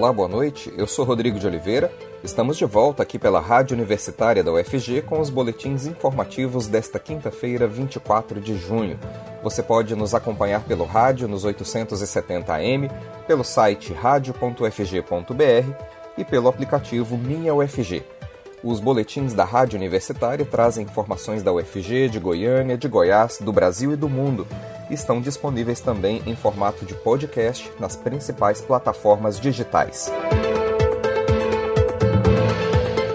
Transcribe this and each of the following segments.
Olá, boa noite. Eu sou Rodrigo de Oliveira. Estamos de volta aqui pela Rádio Universitária da UFG com os boletins informativos desta quinta-feira, 24 de junho. Você pode nos acompanhar pelo rádio nos 870 AM, pelo site radio.ufg.br e pelo aplicativo Minha UFG. Os boletins da Rádio Universitária trazem informações da UFG, de Goiânia, de Goiás, do Brasil e do mundo. Estão disponíveis também em formato de podcast nas principais plataformas digitais.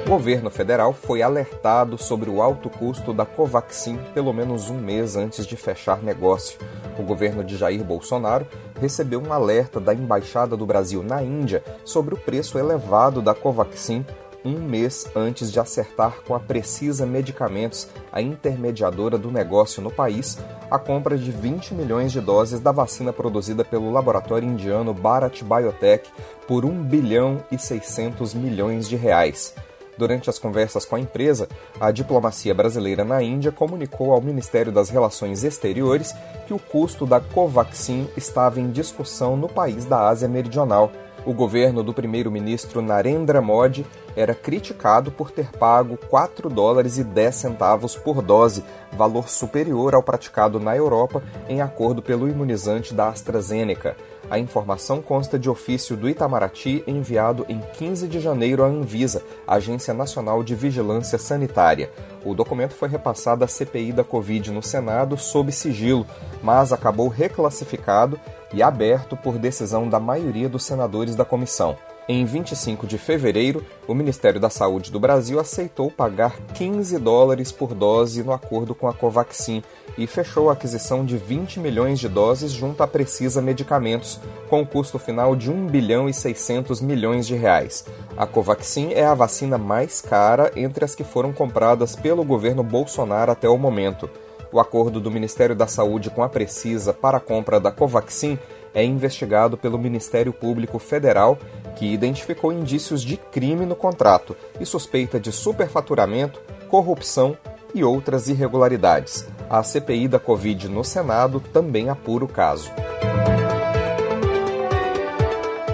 O governo federal foi alertado sobre o alto custo da Covaxin pelo menos um mês antes de fechar negócio. O governo de Jair Bolsonaro recebeu um alerta da Embaixada do Brasil na Índia sobre o preço elevado da Covaxin um mês antes de acertar com a Precisa Medicamentos, a intermediadora do negócio no país, a compra de 20 milhões de doses da vacina produzida pelo laboratório indiano Bharat Biotech por 1 bilhão e 600 milhões de reais. Durante as conversas com a empresa, a diplomacia brasileira na Índia comunicou ao Ministério das Relações Exteriores que o custo da Covaxin estava em discussão no país da Ásia Meridional o governo do primeiro-ministro Narendra Modi era criticado por ter pago 4 dólares e 10 centavos por dose, valor superior ao praticado na Europa em acordo pelo imunizante da AstraZeneca. A informação consta de ofício do Itamaraty enviado em 15 de janeiro à Anvisa, Agência Nacional de Vigilância Sanitária. O documento foi repassado à CPI da Covid no Senado sob sigilo, mas acabou reclassificado e aberto por decisão da maioria dos senadores da comissão. Em 25 de fevereiro, o Ministério da Saúde do Brasil aceitou pagar 15 dólares por dose no acordo com a Covaxin e fechou a aquisição de 20 milhões de doses junto à Precisa Medicamentos, com um custo final de 1 bilhão e 600 milhões de reais. A Covaxin é a vacina mais cara entre as que foram compradas pelo governo Bolsonaro até o momento. O acordo do Ministério da Saúde com a Precisa para a compra da Covaxin é investigado pelo Ministério Público Federal, que identificou indícios de crime no contrato e suspeita de superfaturamento, corrupção e outras irregularidades. A CPI da Covid no Senado também apura o caso.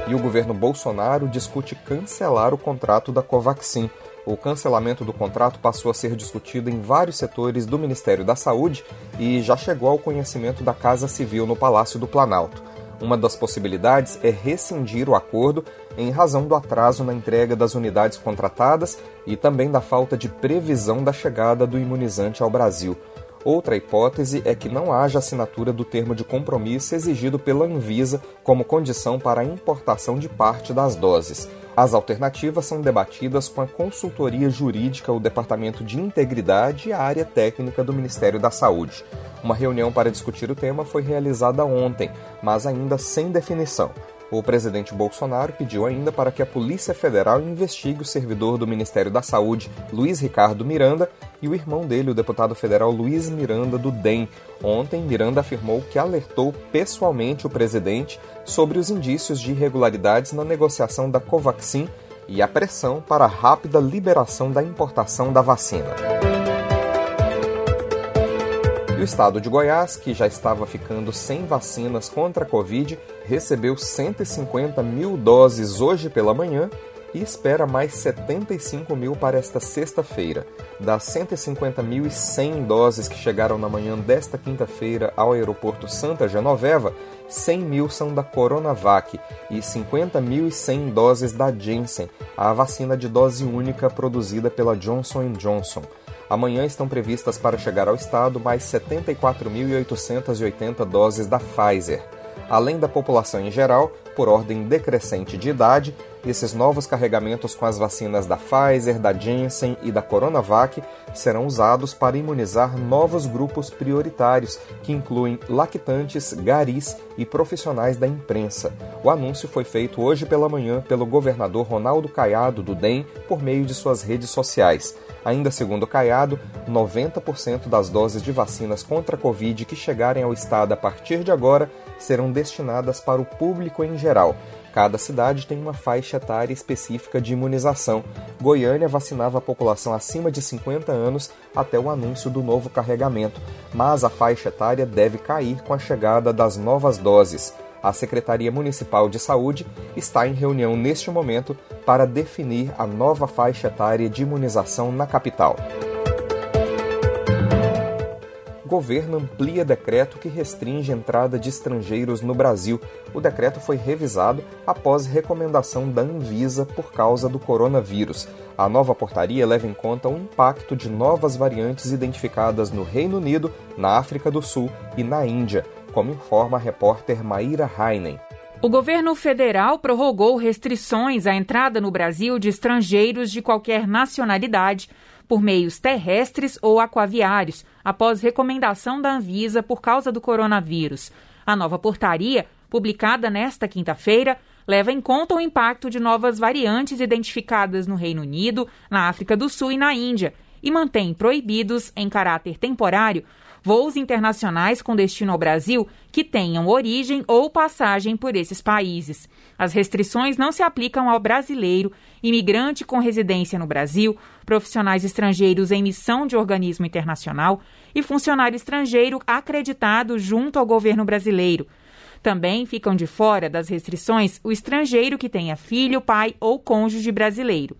E o governo Bolsonaro discute cancelar o contrato da Covaxin o cancelamento do contrato passou a ser discutido em vários setores do Ministério da Saúde e já chegou ao conhecimento da Casa Civil no Palácio do Planalto. Uma das possibilidades é rescindir o acordo em razão do atraso na entrega das unidades contratadas e também da falta de previsão da chegada do imunizante ao Brasil. Outra hipótese é que não haja assinatura do termo de compromisso exigido pela Anvisa como condição para a importação de parte das doses. As alternativas são debatidas com a consultoria jurídica, o Departamento de Integridade e a área técnica do Ministério da Saúde. Uma reunião para discutir o tema foi realizada ontem, mas ainda sem definição. O presidente Bolsonaro pediu ainda para que a Polícia Federal investigue o servidor do Ministério da Saúde, Luiz Ricardo Miranda, e o irmão dele, o deputado federal Luiz Miranda do DEM. Ontem, Miranda afirmou que alertou pessoalmente o presidente sobre os indícios de irregularidades na negociação da Covaxin e a pressão para a rápida liberação da importação da vacina. E o estado de Goiás, que já estava ficando sem vacinas contra a Covid, recebeu 150 mil doses hoje pela manhã e espera mais 75 mil para esta sexta-feira. Das 150.100 doses que chegaram na manhã desta quinta-feira ao aeroporto Santa Genoveva, 100 mil são da Coronavac e 50.100 doses da Janssen, a vacina de dose única produzida pela Johnson Johnson. Amanhã estão previstas para chegar ao estado mais 74.880 doses da Pfizer. Além da população em geral, por ordem decrescente de idade, esses novos carregamentos com as vacinas da Pfizer, da Janssen e da Coronavac serão usados para imunizar novos grupos prioritários, que incluem lactantes, garis e profissionais da imprensa. O anúncio foi feito hoje pela manhã pelo governador Ronaldo Caiado, do DEM, por meio de suas redes sociais. Ainda segundo Caiado, 90% das doses de vacinas contra a Covid que chegarem ao estado a partir de agora serão destinadas para o público em geral. Cada cidade tem uma faixa etária específica de imunização. Goiânia vacinava a população acima de 50 anos até o anúncio do novo carregamento, mas a faixa etária deve cair com a chegada das novas doses. A Secretaria Municipal de Saúde está em reunião neste momento para definir a nova faixa etária de imunização na capital governo amplia decreto que restringe a entrada de estrangeiros no Brasil. O decreto foi revisado após recomendação da Anvisa por causa do coronavírus. A nova portaria leva em conta o impacto de novas variantes identificadas no Reino Unido, na África do Sul e na Índia, como informa a repórter Maíra Heinen. O governo federal prorrogou restrições à entrada no Brasil de estrangeiros de qualquer nacionalidade por meios terrestres ou aquaviários, após recomendação da Anvisa por causa do coronavírus. A nova portaria, publicada nesta quinta-feira, leva em conta o impacto de novas variantes identificadas no Reino Unido, na África do Sul e na Índia, e mantém proibidos, em caráter temporário, voos internacionais com destino ao Brasil que tenham origem ou passagem por esses países. As restrições não se aplicam ao brasileiro, imigrante com residência no Brasil, profissionais estrangeiros em missão de organismo internacional e funcionário estrangeiro acreditado junto ao governo brasileiro. Também ficam de fora das restrições o estrangeiro que tenha filho, pai ou cônjuge brasileiro.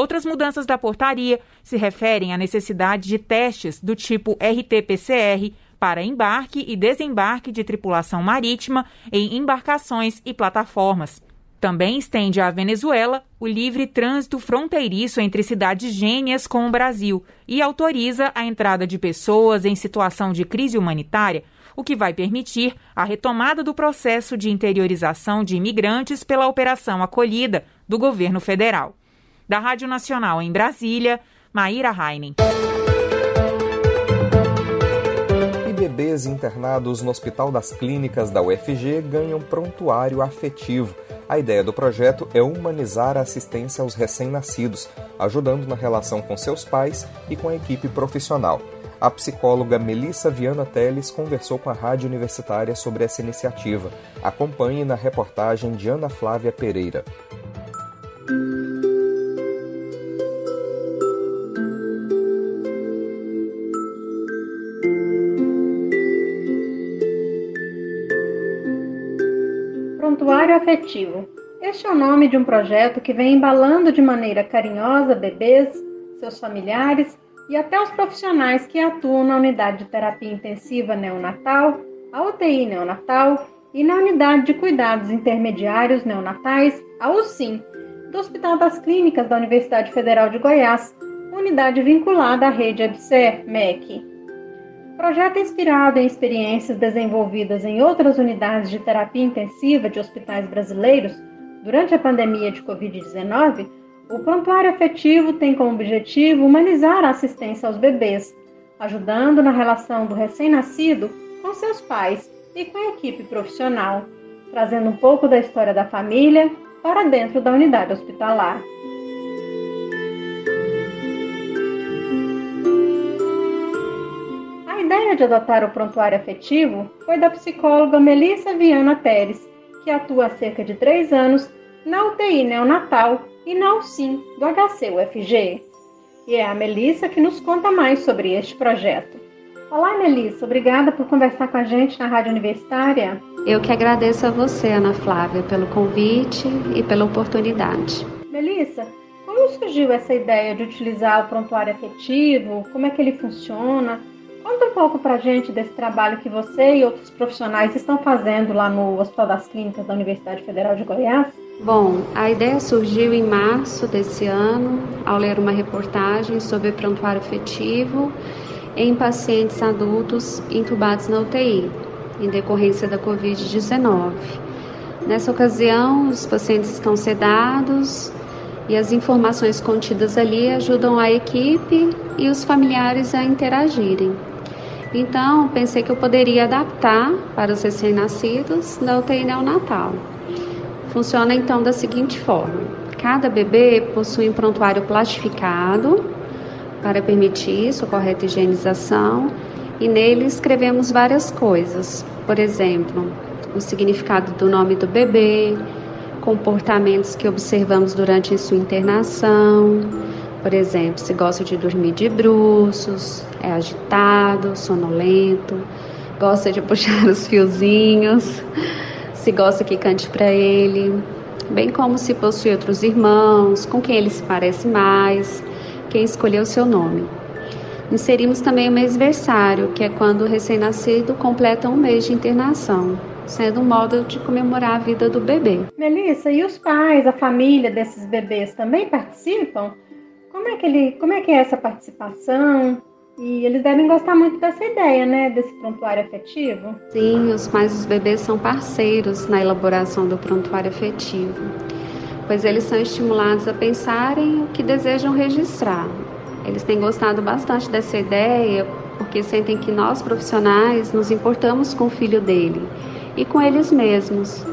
Outras mudanças da portaria se referem à necessidade de testes do tipo RT-PCR para embarque e desembarque de tripulação marítima em embarcações e plataformas. Também estende à Venezuela o livre trânsito fronteiriço entre cidades gêmeas com o Brasil e autoriza a entrada de pessoas em situação de crise humanitária, o que vai permitir a retomada do processo de interiorização de imigrantes pela Operação Acolhida do governo federal. Da Rádio Nacional em Brasília, Maíra Heinen. E bebês internados no Hospital das Clínicas da UFG ganham prontuário afetivo. A ideia do projeto é humanizar a assistência aos recém-nascidos, ajudando na relação com seus pais e com a equipe profissional. A psicóloga Melissa Viana Teles conversou com a Rádio Universitária sobre essa iniciativa. Acompanhe na reportagem de Ana Flávia Pereira. Afetivo. Este é o nome de um projeto que vem embalando de maneira carinhosa bebês, seus familiares e até os profissionais que atuam na unidade de terapia intensiva neonatal, a UTI neonatal e na unidade de cuidados intermediários neonatais, a UCIM, do Hospital das Clínicas da Universidade Federal de Goiás, unidade vinculada à rede EBSER, MEC. Projeto inspirado em experiências desenvolvidas em outras unidades de terapia intensiva de hospitais brasileiros durante a pandemia de Covid-19, o prontuário afetivo tem como objetivo humanizar a assistência aos bebês, ajudando na relação do recém-nascido com seus pais e com a equipe profissional, trazendo um pouco da história da família para dentro da unidade hospitalar. Ideia de adotar o prontuário afetivo foi da psicóloga Melissa Viana Teres, que atua há cerca de três anos na UTI neonatal e na UCIM do HC-UFG. E é a Melissa que nos conta mais sobre este projeto. Olá, Melissa, obrigada por conversar com a gente na Rádio Universitária. Eu que agradeço a você, Ana Flávia, pelo convite e pela oportunidade. Melissa, como surgiu essa ideia de utilizar o prontuário afetivo? Como é que ele funciona? Conta um pouco para gente desse trabalho que você e outros profissionais estão fazendo lá no Hospital das Clínicas da Universidade Federal de Goiás. Bom, a ideia surgiu em março desse ano, ao ler uma reportagem sobre prontuário afetivo em pacientes adultos intubados na UTI, em decorrência da Covid-19. Nessa ocasião, os pacientes estão sedados e as informações contidas ali ajudam a equipe e os familiares a interagirem. Então, pensei que eu poderia adaptar para os recém-nascidos da UTI neonatal. Funciona então da seguinte forma: cada bebê possui um prontuário plastificado para permitir sua correta higienização e nele escrevemos várias coisas. Por exemplo, o significado do nome do bebê, comportamentos que observamos durante sua internação, por exemplo, se gosta de dormir de bruços, é agitado, sonolento, gosta de puxar os fiozinhos, se gosta que cante para ele, bem como se possui outros irmãos, com quem ele se parece mais, quem escolheu seu nome. Inserimos também o mêsversário, que é quando o recém-nascido completa um mês de internação, sendo um modo de comemorar a vida do bebê. Melissa, e os pais, a família desses bebês também participam? Como é que, ele, como é, que é essa participação? E eles devem gostar muito dessa ideia, né? Desse prontuário afetivo. Sim, os pais dos bebês são parceiros na elaboração do prontuário afetivo, pois eles são estimulados a pensarem o que desejam registrar. Eles têm gostado bastante dessa ideia porque sentem que nós profissionais nos importamos com o filho dele e com eles mesmos.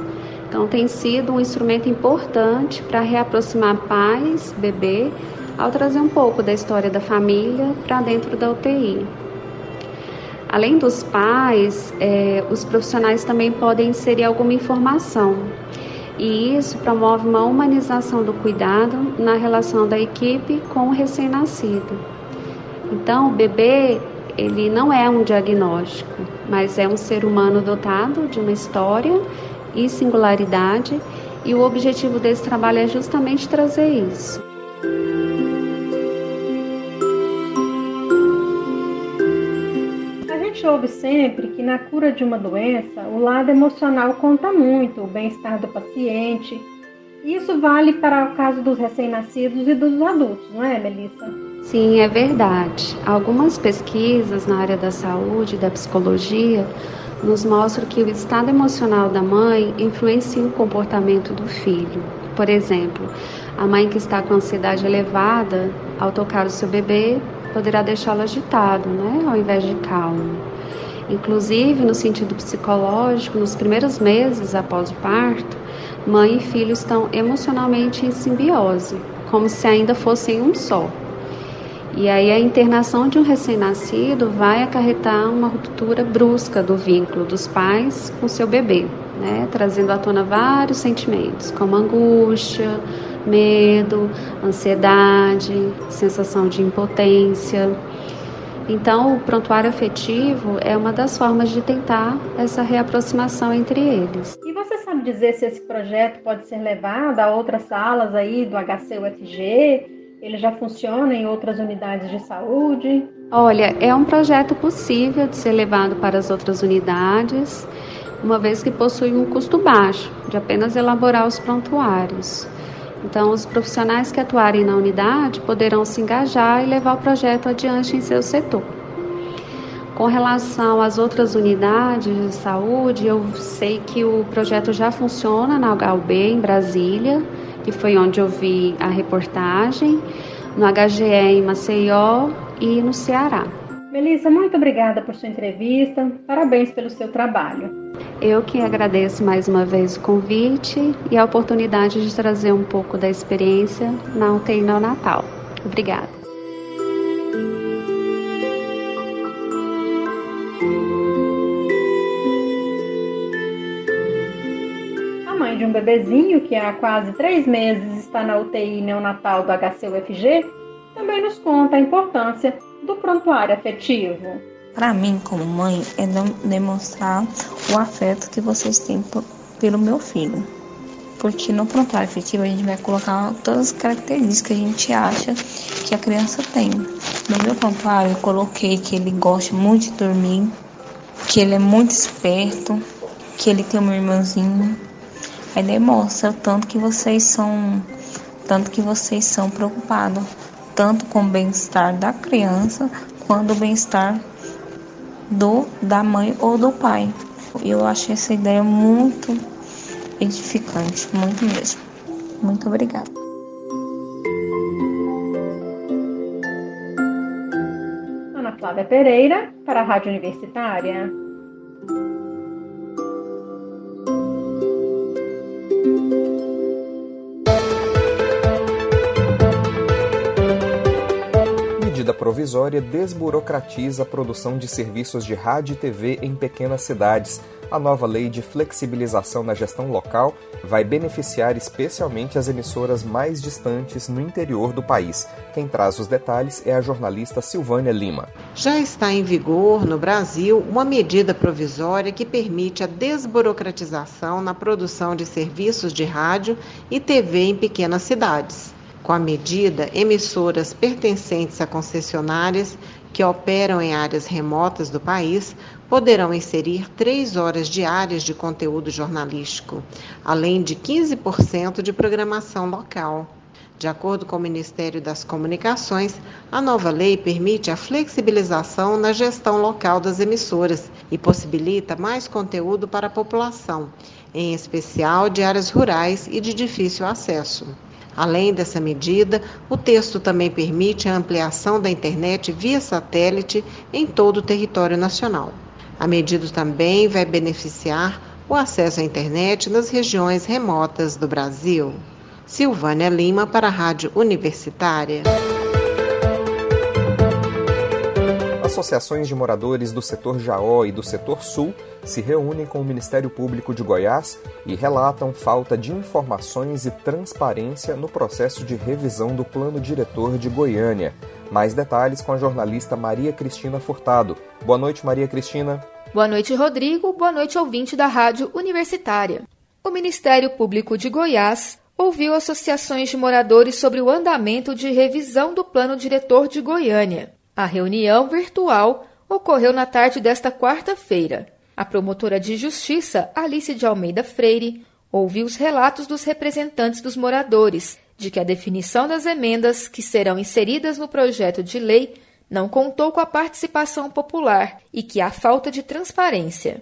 Então tem sido um instrumento importante para reaproximar pais, bebê ao trazer um pouco da história da família para dentro da UTI. Além dos pais, é, os profissionais também podem inserir alguma informação, e isso promove uma humanização do cuidado na relação da equipe com o recém-nascido. Então, o bebê ele não é um diagnóstico, mas é um ser humano dotado de uma história e singularidade, e o objetivo desse trabalho é justamente trazer isso. Ouve sempre que na cura de uma doença, o lado emocional conta muito, o bem-estar do paciente. Isso vale para o caso dos recém-nascidos e dos adultos, não é, Melissa? Sim, é verdade. Algumas pesquisas na área da saúde e da psicologia nos mostram que o estado emocional da mãe influencia o comportamento do filho. Por exemplo, a mãe que está com ansiedade elevada, ao tocar o seu bebê, poderá deixá-lo agitado, né, ao invés de calmo. Inclusive, no sentido psicológico, nos primeiros meses após o parto, mãe e filho estão emocionalmente em simbiose, como se ainda fossem um só. E aí a internação de um recém-nascido vai acarretar uma ruptura brusca do vínculo dos pais com seu bebê, né? trazendo à tona vários sentimentos, como angústia, medo, ansiedade, sensação de impotência. Então, o prontuário afetivo é uma das formas de tentar essa reaproximação entre eles. E você sabe dizer se esse projeto pode ser levado a outras salas aí do HCUFG? Ele já funciona em outras unidades de saúde? Olha, é um projeto possível de ser levado para as outras unidades, uma vez que possui um custo baixo de apenas elaborar os prontuários. Então, os profissionais que atuarem na unidade poderão se engajar e levar o projeto adiante em seu setor. Com relação às outras unidades de saúde, eu sei que o projeto já funciona na HUB em Brasília, que foi onde eu vi a reportagem, no HGE em Maceió e no Ceará. Melissa, muito obrigada por sua entrevista. Parabéns pelo seu trabalho. Eu que agradeço mais uma vez o convite e a oportunidade de trazer um pouco da experiência na UTI Natal. Obrigada. A mãe de um bebezinho que há quase três meses está na UTI neonatal do HCUFG também nos conta a importância do prontuário afetivo. Para mim, como mãe, é demonstrar o afeto que vocês têm pelo meu filho. Porque no prontuário afetivo a gente vai colocar todas as características que a gente acha que a criança tem. No meu prontuário eu coloquei que ele gosta muito de dormir, que ele é muito esperto, que ele tem um irmãozinho. Aí demonstra o tanto que vocês são, tanto que vocês são preocupados, tanto com o bem-estar da criança quanto o bem-estar do da mãe ou do pai. Eu acho essa ideia muito edificante, muito mesmo. Muito obrigada. Ana Flávia Pereira, para a Rádio Universitária. Provisória desburocratiza a produção de serviços de rádio e TV em pequenas cidades. A nova lei de flexibilização na gestão local vai beneficiar especialmente as emissoras mais distantes no interior do país. Quem traz os detalhes é a jornalista Silvânia Lima. Já está em vigor no Brasil uma medida provisória que permite a desburocratização na produção de serviços de rádio e TV em pequenas cidades. Com a medida, emissoras pertencentes a concessionárias que operam em áreas remotas do país poderão inserir três horas diárias de conteúdo jornalístico, além de 15% de programação local. De acordo com o Ministério das Comunicações, a nova lei permite a flexibilização na gestão local das emissoras e possibilita mais conteúdo para a população, em especial de áreas rurais e de difícil acesso. Além dessa medida, o texto também permite a ampliação da internet via satélite em todo o território nacional. A medida também vai beneficiar o acesso à internet nas regiões remotas do Brasil. Silvânia Lima para a Rádio Universitária. Associações de moradores do setor Jaó e do setor Sul se reúnem com o Ministério Público de Goiás e relatam falta de informações e transparência no processo de revisão do Plano Diretor de Goiânia. Mais detalhes com a jornalista Maria Cristina Furtado. Boa noite, Maria Cristina. Boa noite, Rodrigo. Boa noite, ouvinte da Rádio Universitária. O Ministério Público de Goiás ouviu associações de moradores sobre o andamento de revisão do Plano Diretor de Goiânia. A reunião virtual ocorreu na tarde desta quarta-feira. A promotora de justiça, Alice de Almeida Freire, ouviu os relatos dos representantes dos moradores de que a definição das emendas que serão inseridas no projeto de lei não contou com a participação popular e que há falta de transparência.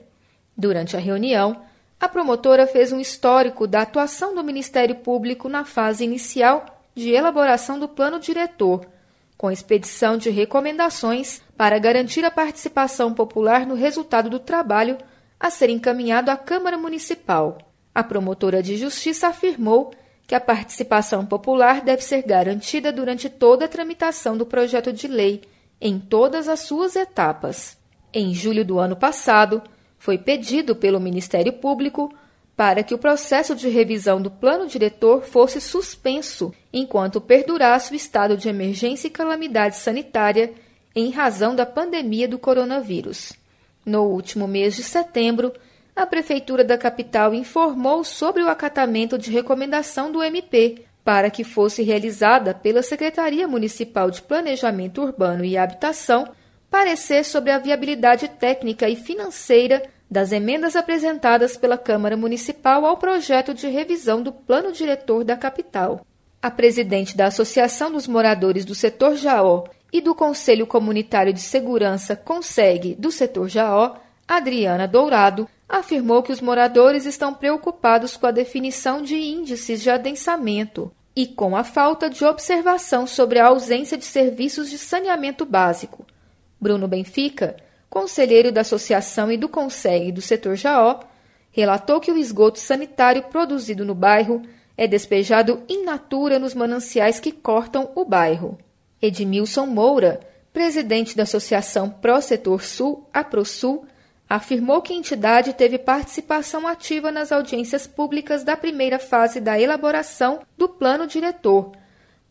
Durante a reunião, a promotora fez um histórico da atuação do Ministério Público na fase inicial de elaboração do plano diretor, com expedição de recomendações para garantir a participação popular no resultado do trabalho a ser encaminhado à Câmara Municipal. A promotora de justiça afirmou que a participação popular deve ser garantida durante toda a tramitação do projeto de lei, em todas as suas etapas. Em julho do ano passado, foi pedido pelo Ministério Público para que o processo de revisão do plano diretor fosse suspenso enquanto perdurasse o estado de emergência e calamidade sanitária em razão da pandemia do coronavírus. No último mês de setembro, a Prefeitura da capital informou sobre o acatamento de recomendação do MP para que fosse realizada pela Secretaria Municipal de Planejamento Urbano e Habitação parecer sobre a viabilidade técnica e financeira das emendas apresentadas pela Câmara Municipal ao projeto de revisão do Plano Diretor da capital. A presidente da Associação dos Moradores do Setor Jaó e do Conselho Comunitário de Segurança Conseg do Setor Jaó, Adriana Dourado, afirmou que os moradores estão preocupados com a definição de índices de adensamento e com a falta de observação sobre a ausência de serviços de saneamento básico. Bruno Benfica, conselheiro da Associação e do Conseg do setor Jaó, relatou que o esgoto sanitário produzido no bairro é despejado in natura nos mananciais que cortam o bairro. Edmilson Moura, presidente da Associação Pró Setor Sul, APROSUL, afirmou que a entidade teve participação ativa nas audiências públicas da primeira fase da elaboração do plano diretor,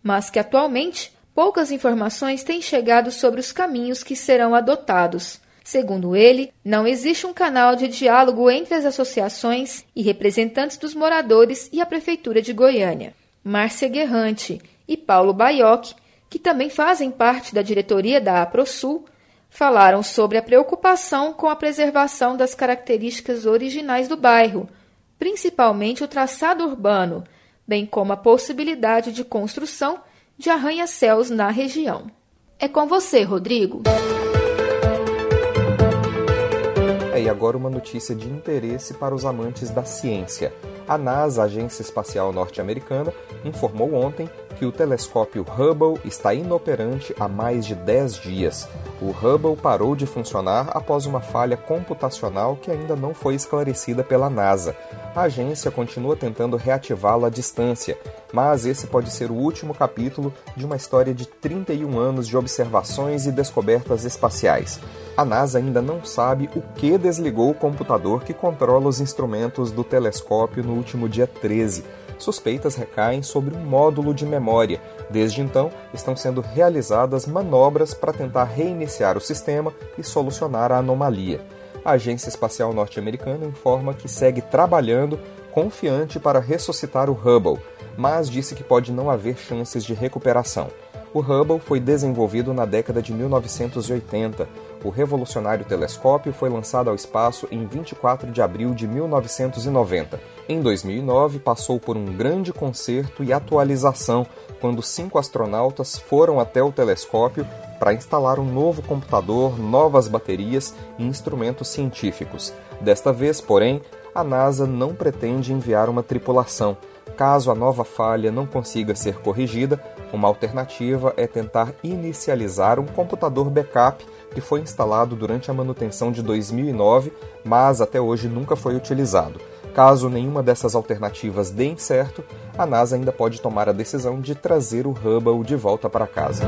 mas que atualmente poucas informações têm chegado sobre os caminhos que serão adotados. Segundo ele, não existe um canal de diálogo entre as associações e representantes dos moradores e a Prefeitura de Goiânia. Márcia Guerrante e Paulo Baioc, que também fazem parte da diretoria da APROSUL, falaram sobre a preocupação com a preservação das características originais do bairro, principalmente o traçado urbano, bem como a possibilidade de construção de arranha-céus na região. É com você, Rodrigo. E agora uma notícia de interesse para os amantes da ciência. A NASA, Agência Espacial Norte-Americana, informou ontem que o telescópio Hubble está inoperante há mais de 10 dias. O Hubble parou de funcionar após uma falha computacional que ainda não foi esclarecida pela NASA. A agência continua tentando reativá-lo à distância, mas esse pode ser o último capítulo de uma história de 31 anos de observações e descobertas espaciais. A NASA ainda não sabe o que desligou o computador que controla os instrumentos do telescópio no último dia 13. Suspeitas recaem sobre um módulo de memória. Desde então, estão sendo realizadas manobras para tentar reiniciar o sistema e solucionar a anomalia. A Agência Espacial Norte-Americana informa que segue trabalhando confiante para ressuscitar o Hubble, mas disse que pode não haver chances de recuperação. O Hubble foi desenvolvido na década de 1980. O revolucionário telescópio foi lançado ao espaço em 24 de abril de 1990. Em 2009, passou por um grande concerto e atualização quando cinco astronautas foram até o telescópio para instalar um novo computador, novas baterias e instrumentos científicos. Desta vez, porém, a NASA não pretende enviar uma tripulação. Caso a nova falha não consiga ser corrigida, uma alternativa é tentar inicializar um computador backup que foi instalado durante a manutenção de 2009, mas até hoje nunca foi utilizado. Caso nenhuma dessas alternativas dê certo, a NASA ainda pode tomar a decisão de trazer o Hubble de volta para casa.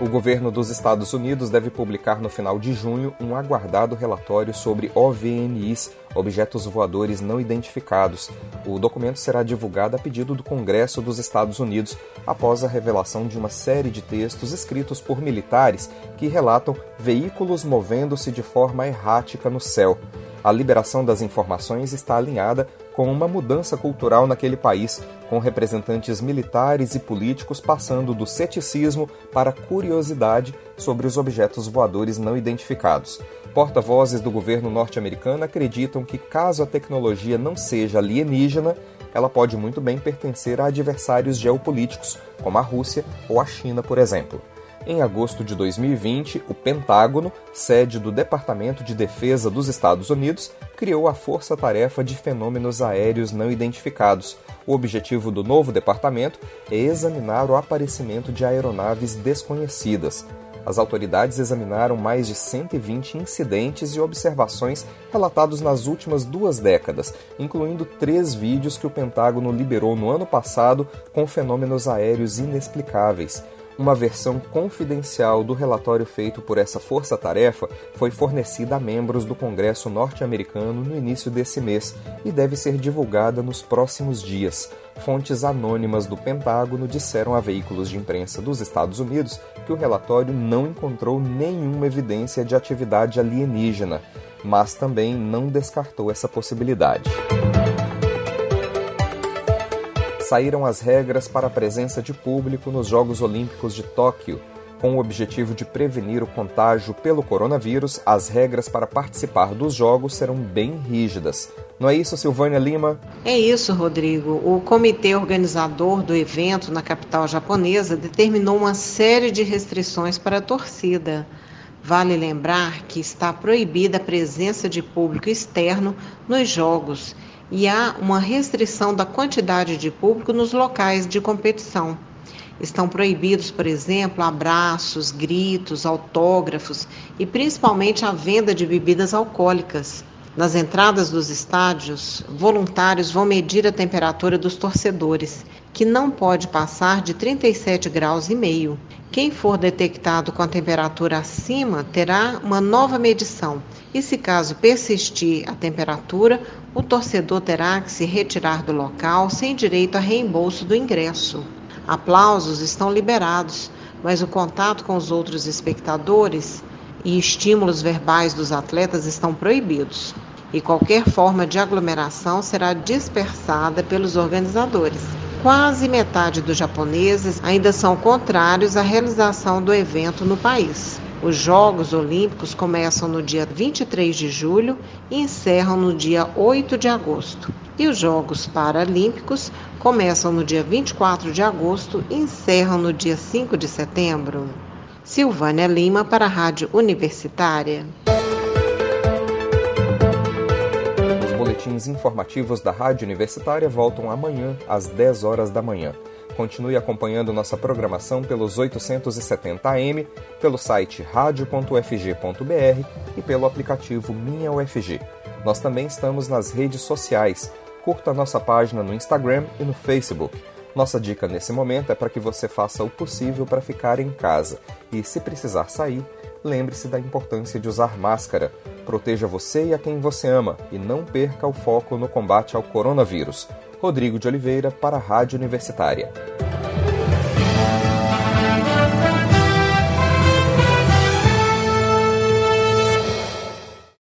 O governo dos Estados Unidos deve publicar no final de junho um aguardado relatório sobre OVNIs, objetos voadores não identificados. O documento será divulgado a pedido do Congresso dos Estados Unidos após a revelação de uma série de textos escritos por militares que relatam veículos movendo-se de forma errática no céu. A liberação das informações está alinhada com uma mudança cultural naquele país, com representantes militares e políticos passando do ceticismo para curiosidade sobre os objetos voadores não identificados. Porta-vozes do governo norte-americano acreditam que, caso a tecnologia não seja alienígena, ela pode muito bem pertencer a adversários geopolíticos, como a Rússia ou a China, por exemplo. Em agosto de 2020, o Pentágono, sede do Departamento de Defesa dos Estados Unidos, criou a Força Tarefa de Fenômenos Aéreos Não Identificados. O objetivo do novo departamento é examinar o aparecimento de aeronaves desconhecidas. As autoridades examinaram mais de 120 incidentes e observações relatados nas últimas duas décadas, incluindo três vídeos que o Pentágono liberou no ano passado com fenômenos aéreos inexplicáveis. Uma versão confidencial do relatório feito por essa força-tarefa foi fornecida a membros do Congresso norte-americano no início desse mês e deve ser divulgada nos próximos dias. Fontes anônimas do Pentágono disseram a veículos de imprensa dos Estados Unidos que o relatório não encontrou nenhuma evidência de atividade alienígena, mas também não descartou essa possibilidade saíram as regras para a presença de público nos Jogos Olímpicos de Tóquio. Com o objetivo de prevenir o contágio pelo coronavírus, as regras para participar dos Jogos serão bem rígidas. Não é isso, Silvânia Lima? É isso, Rodrigo. O comitê organizador do evento na capital japonesa determinou uma série de restrições para a torcida. Vale lembrar que está proibida a presença de público externo nos Jogos e há uma restrição da quantidade de público nos locais de competição. Estão proibidos, por exemplo, abraços, gritos, autógrafos e principalmente a venda de bebidas alcoólicas. Nas entradas dos estádios, voluntários vão medir a temperatura dos torcedores, que não pode passar de 37 graus e meio. Quem for detectado com a temperatura acima terá uma nova medição. E se caso persistir a temperatura, o torcedor terá que se retirar do local sem direito a reembolso do ingresso. Aplausos estão liberados, mas o contato com os outros espectadores e estímulos verbais dos atletas estão proibidos. E qualquer forma de aglomeração será dispersada pelos organizadores quase metade dos japoneses ainda são contrários à realização do evento no país. Os Jogos Olímpicos começam no dia 23 de julho e encerram no dia 8 de agosto. E os Jogos Paralímpicos começam no dia 24 de agosto e encerram no dia 5 de setembro. Silvânia Lima para a Rádio Universitária. Boletins informativos da Rádio Universitária voltam amanhã, às 10 horas da manhã. Continue acompanhando nossa programação pelos 870 AM, pelo site radio.ufg.br e pelo aplicativo Minha UFG. Nós também estamos nas redes sociais. Curta nossa página no Instagram e no Facebook. Nossa dica nesse momento é para que você faça o possível para ficar em casa e, se precisar sair, lembre-se da importância de usar máscara. Proteja você e a quem você ama e não perca o foco no combate ao coronavírus. Rodrigo de Oliveira para a Rádio Universitária.